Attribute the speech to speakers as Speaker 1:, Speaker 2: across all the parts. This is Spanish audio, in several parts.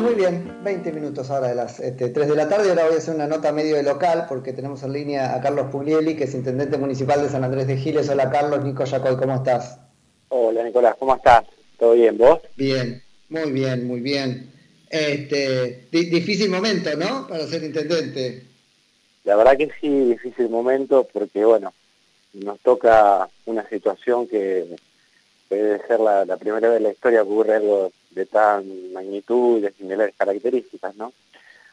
Speaker 1: Muy bien. 20 minutos ahora de las este, 3 de la tarde. Ahora voy a hacer una nota medio de local porque tenemos en línea a Carlos Puglieli, que es intendente municipal de San Andrés de Giles. Hola Carlos, Nico Yacoy, ¿cómo estás?
Speaker 2: Hola Nicolás, ¿cómo estás? ¿Todo bien? ¿Vos?
Speaker 1: Bien, muy bien, muy bien. Este, difícil momento, ¿no? Para ser intendente.
Speaker 2: La verdad que sí, difícil momento porque, bueno, nos toca una situación que puede ser la, primera vez en la historia que ocurre algo de tan magnitud y de similares características, ¿no?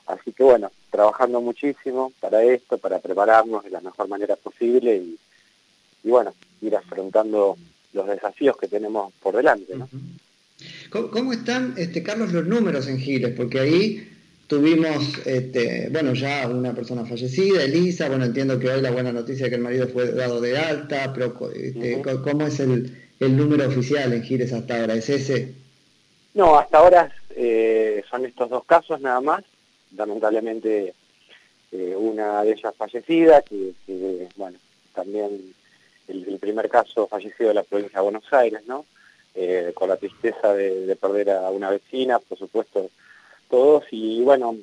Speaker 2: Así que bueno, trabajando muchísimo para esto, para prepararnos de la mejor manera posible y, bueno, ir afrontando los desafíos que tenemos por delante, ¿no?
Speaker 1: ¿Cómo, están, este, Carlos, los números en Giles? Porque ahí tuvimos, este, bueno, ya una persona fallecida, Elisa, bueno, entiendo que hoy la buena noticia es que el marido fue dado de alta, pero este, ¿cómo es el, el número oficial en Giles hasta ahora? ¿Es ese?
Speaker 2: No, hasta ahora eh, son estos dos casos nada más. Lamentablemente eh, una de ellas fallecida, que, bueno, también el, primer caso fallecido de la provincia de Buenos Aires, ¿no? Eh, con la tristeza de, perder a una vecina, por supuesto, todos. Y bueno,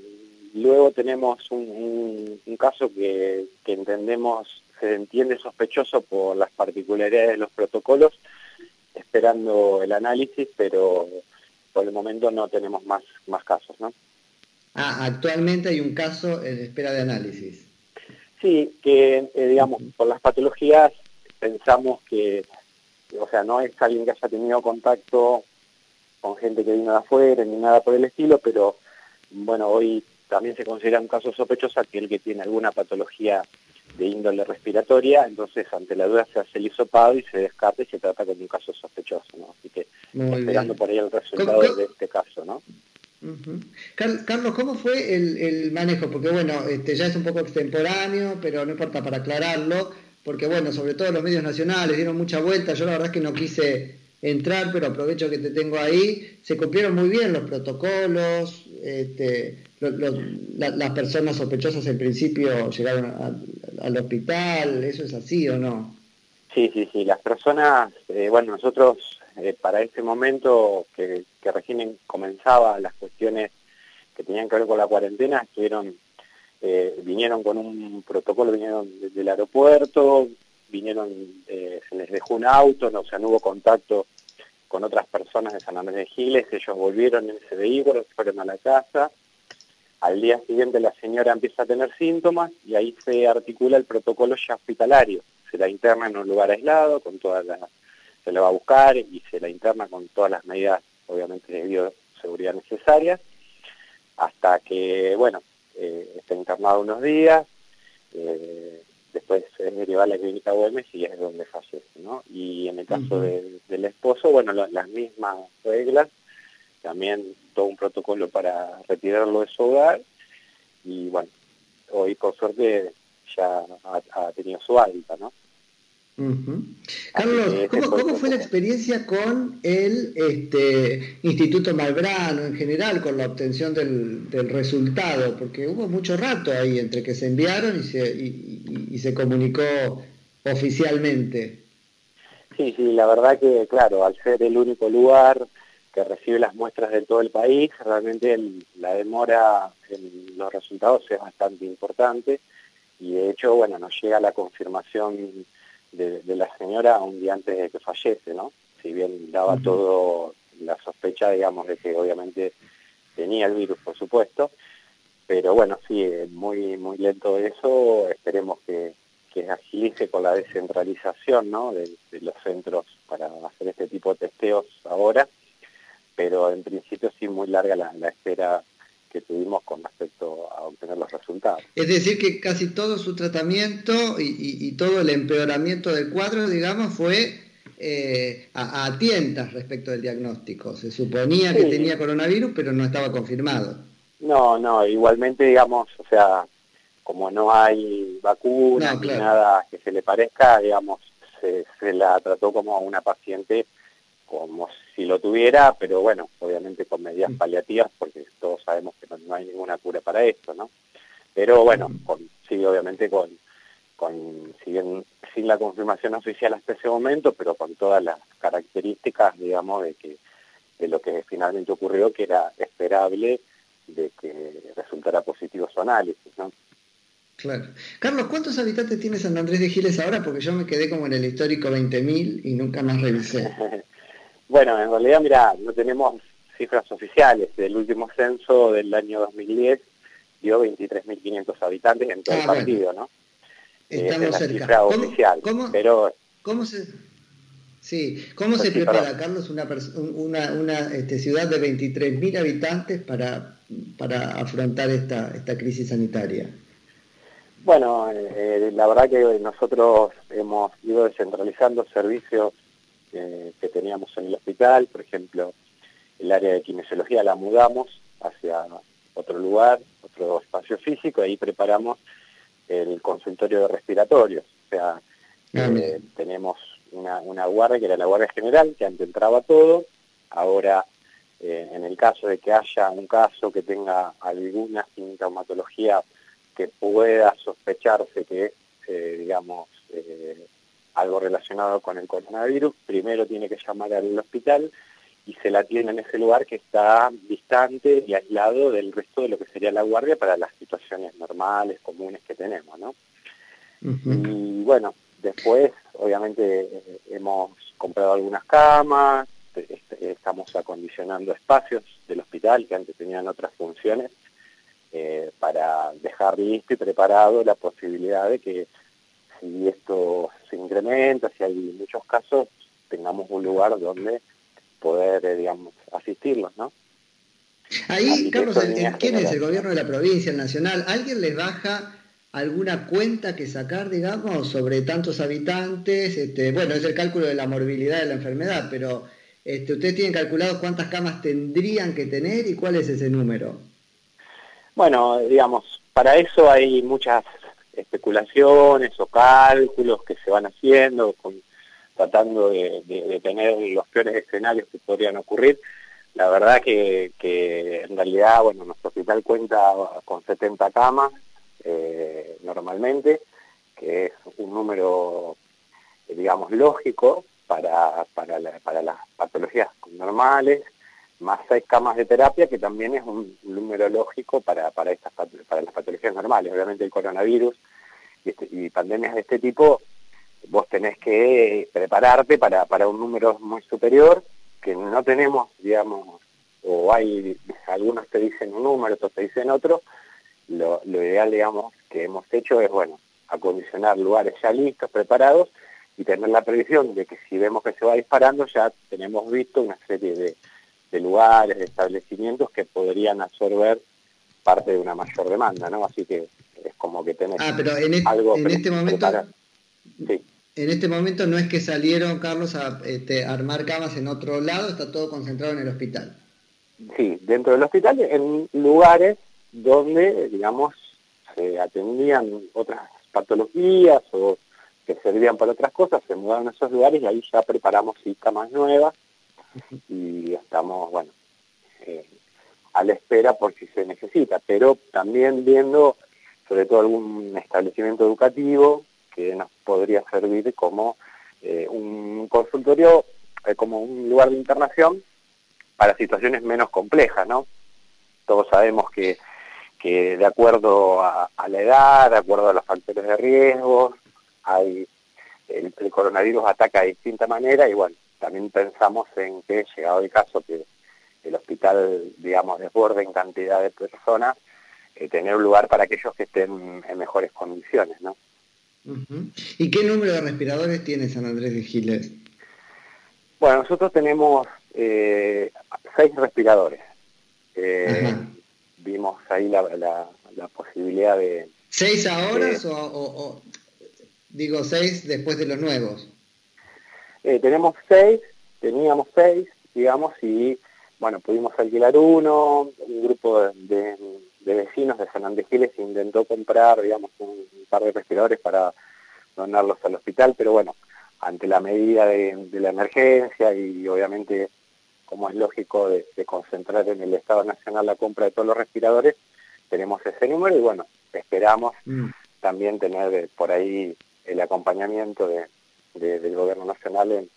Speaker 2: luego tenemos un, caso que, que entendemos, se entiende sospechoso por las particularidades de los protocolos, esperando el análisis, pero por el momento no tenemos más, más casos, ¿no?
Speaker 1: Ah, actualmente hay un caso en espera de análisis.
Speaker 2: Sí, que eh, digamos, por las patologías pensamos que, o sea, no es alguien que haya tenido contacto con gente que vino de afuera ni nada por el estilo, pero bueno, hoy también se considera un caso sospechoso aquel que tiene alguna patología de índole respiratoria, entonces ante la duda se hace el hisopado y se descarta y se trata como un caso sospechoso, ¿no? Así que esperando por ahí el resultado de este caso, ¿no?
Speaker 1: Carlos, ¿cómo fue el, manejo? Porque bueno, este, ya es un poco extemporáneo, pero no importa para aclararlo, porque bueno, sobre todo los medios nacionales dieron mucha vuelta, yo la verdad es que no quise entrar, pero aprovecho que te tengo ahí, se cumplieron muy bien los protocolos, este, las personas sospechosas en principio llegaron al hospital, ¿eso es así o no?
Speaker 2: Sí, sí, sí, las personas, eh, bueno, nosotros eh, para ese momento que, recién comenzaba las cuestiones que tenían que ver con la cuarentena, eh, vinieron con un protocolo, vinieron desde el aeropuerto, vinieron, se les dejó un auto, no, o sea, no hubo contacto con otras personas de San Andrés de Giles, ellos volvieron en ese vehículo, fueron a la casa, al día siguiente la señora empieza a tener síntomas y ahí se articula el protocolo ya hospitalario. Se la interna en un lugar aislado, con toda la, se la va a buscar y se la interna con todas las medidas, obviamente, de bioseguridad necesarias, hasta que, bueno, eh, está internado unos días, eh, después es derivada a la clínica Güemes y es donde fallece, ¿no? Y en el caso del esposo, bueno, las mismas reglas, también todo un protocolo para retirarlo de su hogar y bueno, hoy por suerte ya ha, tenido su alta, ¿no?
Speaker 1: Carlos, ¿cómo, fue la experiencia con el este, Instituto Malbrano en general, con la obtención del, resultado? Porque hubo mucho rato ahí entre que se enviaron y se, y se comunicó oficialmente.
Speaker 2: Sí, sí, la verdad que, claro, al ser el único lugar que recibe las muestras de todo el país, realmente la demora en los resultados es bastante importante y de hecho, bueno, nos llega la confirmación de, la señora un día antes de que fallece, ¿no? Si bien daba todo la sospecha, digamos, de que obviamente tenía el virus, por supuesto, pero bueno, sí, muy, muy lento eso, esperemos que, que agilice con la descentralización, ¿no? de los centros para hacer este tipo de testeos ahora pero en principio sí muy larga la, espera que tuvimos con respecto a obtener los resultados.
Speaker 1: Es decir, que casi todo su tratamiento y, todo el empeoramiento del cuadro, digamos, fue eh, a, tientas respecto del diagnóstico. Se suponía que tenía coronavirus, pero no estaba confirmado.
Speaker 2: No, no, igualmente, digamos, o sea, como no hay vacuna ni nada que se le parezca, digamos, se, se la trató como a una paciente como si lo tuviera, pero bueno, obviamente con medidas mm. paliativas, sabemos que no, hay ninguna cura para esto, ¿no? Pero bueno, con, sí, obviamente con, con, si bien sin la confirmación oficial hasta ese momento, pero con todas las características, digamos, de que de lo que finalmente ocurrió, que era esperable de que resultara positivo su análisis, ¿no?
Speaker 1: Claro. Carlos, ¿cuántos habitantes tiene San Andrés de Giles ahora? Porque yo me quedé como en el histórico 20.000 y nunca más revisé.
Speaker 2: bueno, en realidad, mira, no tenemos cifras oficiales. El último censo del año 2010 dio 23.500 habitantes en todo el partido, ¿no?
Speaker 1: Estamos es la cerca.
Speaker 2: cifra oficial.
Speaker 1: pero... ¿Cómo se, Sí, ¿cómo se prepara, Carlos, una, una, una este, ciudad de 23.000 habitantes para, para afrontar esta, esta crisis sanitaria?
Speaker 2: Bueno, eh, la verdad que nosotros hemos ido descentralizando servicios eh, que teníamos en el hospital, por ejemplo, el área de kinesiología la mudamos hacia otro lugar, otro espacio físico, y ahí preparamos el consultorio de respiratorios. O sea, ah, eh, tenemos una, guardia que era la guardia general, que antes entraba todo, ahora eh, en el caso de que haya un caso que tenga alguna sintomatología que pueda sospecharse que es, eh, digamos, eh, algo relacionado con el coronavirus, primero tiene que llamar al hospital y se la tiene en ese lugar que está distante y aislado del resto de lo que sería la guardia para las situaciones normales, comunes que tenemos, ¿no? Y bueno, Después, obviamente, eh, hemos comprado algunas camas, este, estamos acondicionando espacios del hospital que antes tenían otras funciones eh, para dejar listo y preparado la posibilidad de que si esto se incrementa, si hay muchos casos, tengamos un lugar donde poder, eh, digamos, asistirlos, ¿no?
Speaker 1: Ahí, Carlos, ¿quién es el gobierno de la provincia, el nacional? ¿Alguien les baja alguna cuenta que sacar, digamos, sobre tantos habitantes? Este, bueno, es el cálculo de la morbilidad de la enfermedad, pero este, ¿ustedes tienen calculado cuántas camas tendrían que tener y cuál es ese número?
Speaker 2: Bueno, digamos, para eso hay muchas especulaciones o cálculos que se van haciendo, con, tratando de, tener los peores escenarios que podrían ocurrir. La verdad que, en realidad, bueno, nuestro hospital cuenta con 70 camas, eh, normalmente, que es un número, digamos, lógico para, para, las patologías normales, más seis camas de terapia, que también es un número lógico para, para, estas, para las patologías normales. Obviamente el coronavirus y, este, y pandemias de este tipo, vos tenés que prepararte para, para un número muy superior, que no tenemos, digamos, o hay, algunos te dicen un número, otros te dicen otro, lo, ideal, digamos, que hemos hecho es, bueno, acondicionar lugares ya listos, preparados, y tener la previsión de que si vemos que se va disparando, ya tenemos visto una serie de, lugares, de establecimientos que podrían absorber parte de una mayor demanda, ¿no? Así que es como que tenemos
Speaker 1: ah, pero en,
Speaker 2: algo
Speaker 1: en este momento... En este momento no es que salieron, Carlos, a este, armar camas en otro lado, está todo concentrado en el hospital.
Speaker 2: Sí, dentro del hospital, en lugares donde, digamos, se atendían otras patologías o que servían para otras cosas, se mudaron a esos lugares y ahí ya preparamos camas nuevas y estamos, bueno, eh, a la espera por si se necesita, pero también viendo sobre todo algún establecimiento educativo que nos podría servir como eh, un consultorio, eh, como un lugar de internación para situaciones menos complejas, ¿no? Todos sabemos que que de acuerdo a, la edad, de acuerdo a los factores de riesgo, el, coronavirus ataca de distinta manera y bueno, también pensamos en que llegado el caso que el hospital, digamos, desborde en cantidad de personas, eh, tener un lugar para aquellos que estén en mejores condiciones, ¿no?
Speaker 1: ¿Y qué número de respiradores tiene San Andrés de Giles?
Speaker 2: Bueno, nosotros tenemos eh, seis respiradores. Eh, vimos ahí la, la, posibilidad de...
Speaker 1: ¿Seis ahora o, digo seis después de los nuevos?
Speaker 2: Eh, tenemos seis, teníamos seis, digamos, y bueno, pudimos alquilar uno, un grupo de, vecinos de San Andrés Giles intentó comprar, digamos, un, par de respiradores para donarlos al hospital, pero bueno, ante la medida de la emergencia y obviamente como es lógico, de, concentrar en el Estado Nacional la compra de todos los respiradores, tenemos ese número y bueno, esperamos mm. también tener por ahí el acompañamiento de, del Gobierno Nacional en,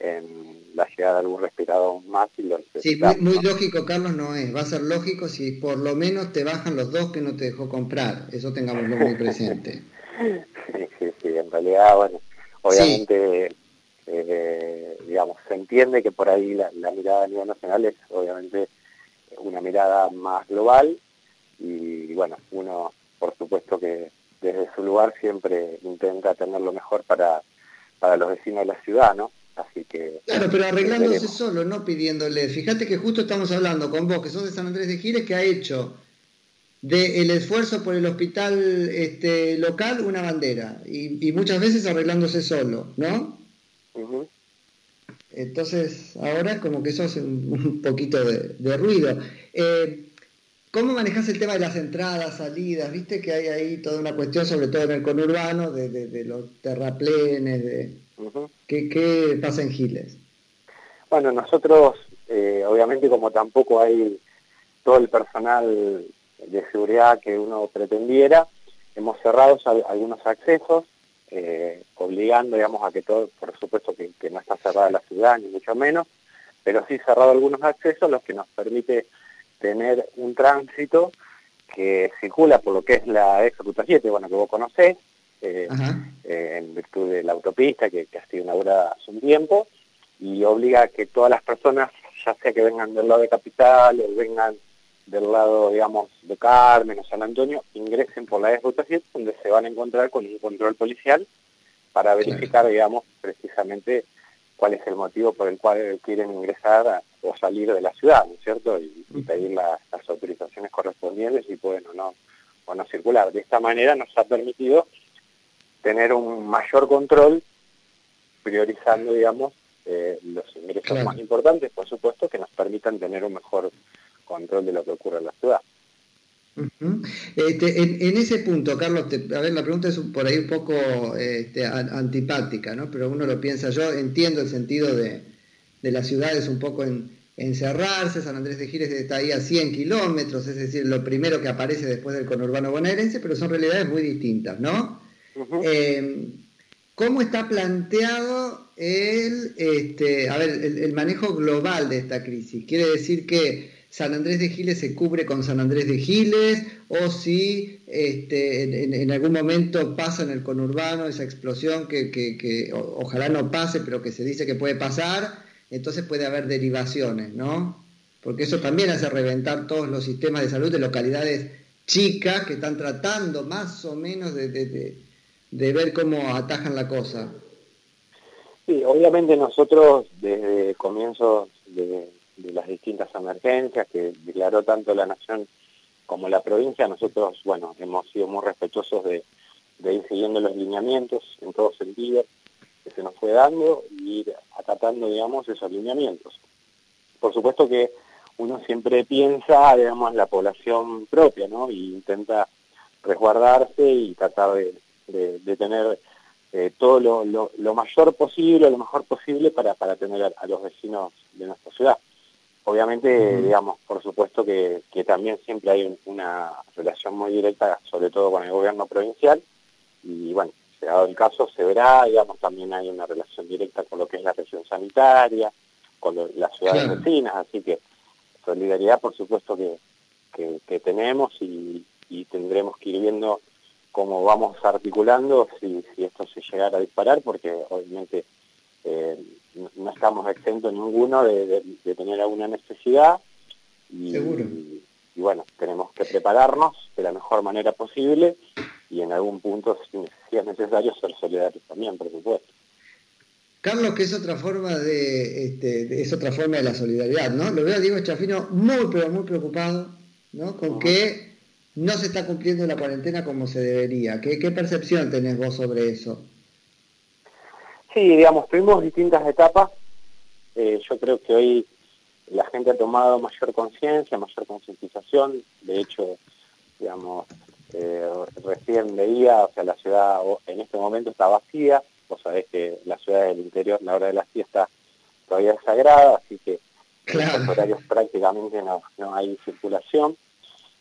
Speaker 2: en la llegada de algún respirador más y lo
Speaker 1: Sí, muy, lógico, Carlos, no es. Va a ser lógico si por lo menos te bajan los dos que no te dejó comprar. Eso tengámoslo muy presente.
Speaker 2: sí, sí, sí. En realidad, bueno, obviamente, eh, digamos, se entiende que por ahí la, mirada a nivel nacional es obviamente una mirada más global y, bueno, uno, por supuesto que desde su lugar siempre intenta tener lo mejor para, para los vecinos de la ciudad, ¿no? Así que...
Speaker 1: Claro, pero arreglándose solo, no pidiéndole. Fíjate que justo estamos hablando con vos, que sos de San Andrés de Giles, que ha hecho del esfuerzo por el hospital este, local una bandera, y, muchas veces arreglándose solo, ¿no? Entonces, ahora como que eso hace un, poquito de, ruido. Eh, ¿Cómo manejas el tema de las entradas, salidas? Viste que hay ahí toda una cuestión, sobre todo en el conurbano, de, de los terraplenes, de ¿Qué, pasa en Giles?
Speaker 2: Bueno, nosotros, eh, obviamente como tampoco hay todo el personal de seguridad que uno pretendiera, hemos cerrado algunos accesos, eh, obligando, digamos, a que todo, por supuesto que, no está cerrada la ciudad, ni mucho menos, pero sí cerrado algunos accesos, los que nos permite tener un tránsito que circula por lo que es la ex ruta 7, bueno, que vos conocés, eh, eh, en virtud de la autopista que, ha sido inaugurada hace un tiempo y obliga a que todas las personas, ya sea que vengan del lado de Capital o vengan del lado, digamos, de Carmen o San Antonio, ingresen por la ruta 7 donde se van a encontrar con un control policial para verificar, digamos, precisamente cuál es el motivo por el cual quieren ingresar o salir de la ciudad, ¿no es cierto? Y, pedir las autorizaciones correspondientes y pueden o no, o no circular. De esta manera nos ha permitido tener un mayor control, priorizando, digamos, eh, los ingresos más importantes, por supuesto, que nos permitan tener un mejor control de lo que ocurre en la ciudad.
Speaker 1: Este, en, ese punto, Carlos, a ver, la pregunta es por ahí un poco este, antipática, ¿no? Pero uno lo piensa, yo entiendo el sentido de, de las ciudades un poco en encerrarse, San Andrés de Giles está ahí a 100 kilómetros, es decir, lo primero que aparece después del conurbano bonaerense, pero son realidades muy distintas, ¿no? Eh, ¿Cómo está planteado el, este, a ver, el, manejo global de esta crisis? ¿Quiere decir que San Andrés de Giles se cubre con San Andrés de Giles o si este, en, algún momento pasa en el conurbano esa explosión que, ojalá no pase, pero que se dice que puede pasar, entonces puede haber derivaciones, ¿no? Porque eso también hace reventar todos los sistemas de salud de localidades chicas que están tratando más o menos de de ver cómo atajan la cosa.
Speaker 2: Sí, obviamente nosotros desde comienzos de, las distintas emergencias que declaró tanto la Nación como la provincia, nosotros, bueno, hemos sido muy respetuosos de, ir siguiendo los lineamientos en todo sentido que se nos fue dando y ir acatando, digamos, esos lineamientos. Por supuesto que uno siempre piensa, digamos, la población propia, ¿no? Y intenta resguardarse y tratar de, de, tener eh, todo lo, lo, mayor posible, lo mejor posible para, para tener a, los vecinos de nuestra ciudad. Obviamente, digamos, por supuesto que, que también siempre hay una relación muy directa, sobre todo con el gobierno provincial, y bueno, el caso, se verá, digamos, también hay una relación directa con lo que es la región sanitaria, con las ciudades vecinas, así que solidaridad, por supuesto, que, que, tenemos y, y, tendremos que ir viendo cómo vamos articulando si, esto se llegara a disparar, porque obviamente eh, no estamos exentos ninguno de, tener alguna necesidad. Y, Y, bueno, tenemos que prepararnos de la mejor manera posible y en algún punto, si, es necesario, ser solidarios también, por supuesto.
Speaker 1: Carlos, que es otra forma de, este, es otra forma de la solidaridad, ¿no? Lo veo a Diego Chafino muy, pero muy preocupado, ¿no? Con que no se está cumpliendo la cuarentena como se debería. ¿Qué, percepción tenés vos sobre eso?
Speaker 2: Sí, digamos, tuvimos distintas etapas. Eh, yo creo que hoy la gente ha tomado mayor conciencia, mayor concientización. De hecho, digamos, eh, recién veía, o sea, la ciudad en este momento está vacía. Vos sabés que la ciudad del interior, la hora de la fiesta, todavía es sagrada, así que en los horarios prácticamente no, no hay circulación.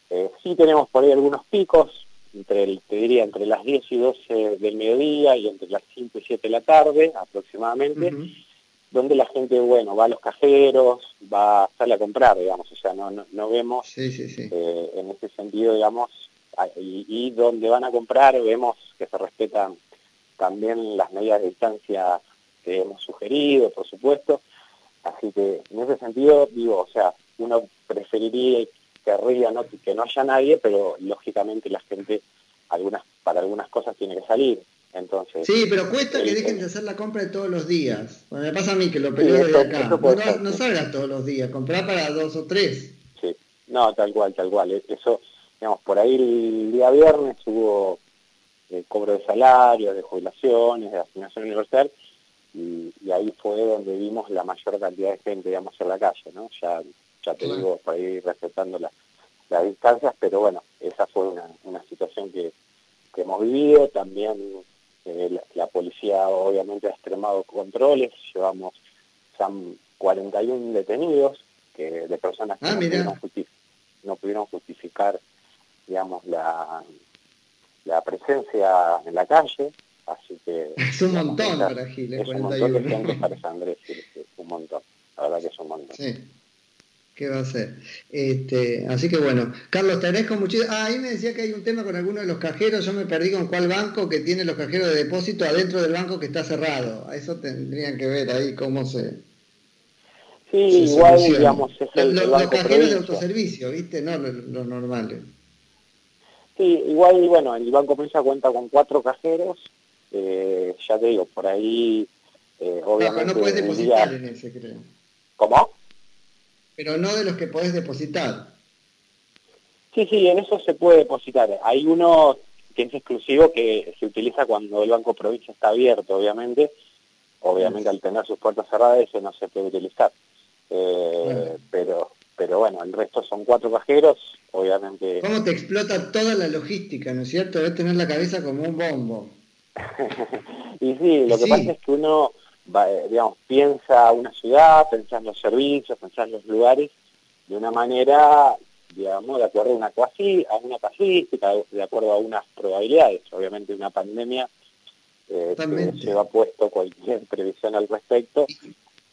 Speaker 2: Eh, sí tenemos por ahí algunos picos, entre te diría entre las 10 y 12 del mediodía y entre las 5 y 7 de la tarde aproximadamente, donde la gente, bueno, va a los cajeros, va, a sale a comprar, digamos, o sea, no, no, vemos eh, en ese sentido, digamos, y, y, donde van a comprar vemos que se respetan también las medidas de distancia que hemos sugerido, por supuesto, así que en ese sentido, digo, o sea, uno preferiría y querría ¿no? que no haya nadie, pero lógicamente la gente algunas para algunas cosas tiene que salir. Entonces,
Speaker 1: sí, pero cuesta que dejen de hacer la compra de todos los días. Bueno, me pasa a mí que lo peleo de acá. No, salgas todos los días, comprar para dos o tres.
Speaker 2: Sí, no, tal cual, tal cual. Eso, digamos, por ahí el día viernes hubo eh, cobro de salarios, de jubilaciones, de asignación universal, y, ahí fue donde vimos la mayor cantidad de gente, digamos, en la calle, ¿no? Ya, ya te digo, por ahí respetando las distancias, pero bueno, esa fue una, una situación que, que hemos vivido, también eh, la, policía obviamente ha extremado controles, llevamos ya 41 detenidos que, de personas que ah, no, pudieron justificar, digamos, la, la presencia en la calle, así que...
Speaker 1: Es un montón para Giles,
Speaker 2: Es un montón de gente para San Andrés, es un montón, la verdad que es un montón.
Speaker 1: Sí. ¿Qué va a ser? Este, así que bueno, Carlos, te agradezco muchísimo. Ah, ahí me decía que hay un tema con alguno de los cajeros. Yo me perdí con cuál banco que tiene los cajeros de depósito adentro del banco que está cerrado. A eso tendrían que ver ahí cómo se.
Speaker 2: Sí, igual, digamos, es el,
Speaker 1: los, los cajeros de autoservicio, ¿viste? No los, normales.
Speaker 2: Sí, igual, bueno, el Banco Provincia cuenta con cuatro cajeros. Eh, ya te digo, por ahí, eh, obviamente.
Speaker 1: No, no puedes depositar en ese, creo.
Speaker 2: ¿Cómo?
Speaker 1: pero no de los que podés depositar.
Speaker 2: Sí, sí, en eso se puede depositar. Hay uno que es exclusivo que se utiliza cuando el Banco Provincia está abierto, obviamente. Obviamente al tener sus puertas cerradas ese no se puede utilizar. Eh, pero, pero bueno, el resto son cuatro cajeros, obviamente.
Speaker 1: ¿Cómo te explota toda la logística, no es cierto? Debes tener la cabeza como un bombo.
Speaker 2: y sí, lo que pasa es que uno eh, digamos, piensa una ciudad, piensa en los servicios, piensa en los lugares de una manera, digamos, de acuerdo a una, cuasi, a una casuística, de acuerdo a unas probabilidades. Obviamente una pandemia eh, se ha puesto cualquier previsión al respecto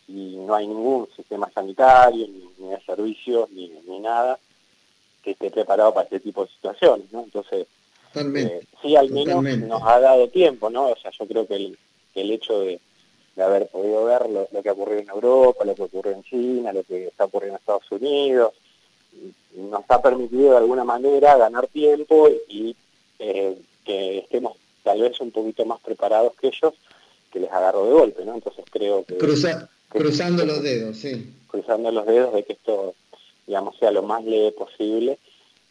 Speaker 2: y no hay ningún sistema sanitario, ni, de servicios, ni, ni, nada que esté preparado para este tipo de situaciones, ¿no? Entonces, eh, sí, al menos nos ha dado tiempo, ¿no? O sea, yo creo que el, el hecho de de haber podido ver lo, que ha ocurrido en Europa, lo que ocurrió en China, lo que está ocurriendo en Estados Unidos. Nos ha permitido de alguna manera ganar tiempo y eh, que estemos tal vez un poquito más preparados que ellos, que les agarró de golpe, ¿no? Entonces creo que...
Speaker 1: cruzando los dedos, sí.
Speaker 2: Cruzando los dedos de que esto, digamos, sea lo más leve posible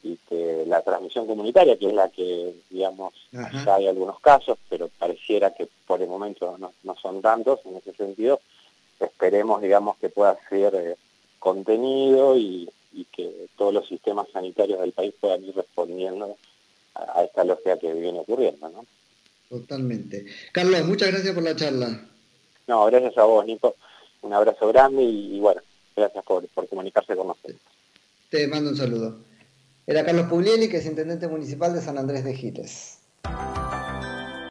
Speaker 2: y que la transmisión comunitaria, que es la que, digamos, ya hay algunos casos, pero pareciera que por el momento no, son tantos en ese sentido, esperemos, digamos, que pueda ser eh, contenido y, que todos los sistemas sanitarios del país puedan ir respondiendo a, esta lógica que viene ocurriendo, ¿no?
Speaker 1: Totalmente. Carlos, muchas gracias por la charla.
Speaker 2: No, gracias a vos, Nico. Un abrazo grande y, bueno, gracias por, comunicarse con nosotros.
Speaker 1: Te mando un saludo. Era Carlos Puglieli, que es intendente municipal de San Andrés de Giles.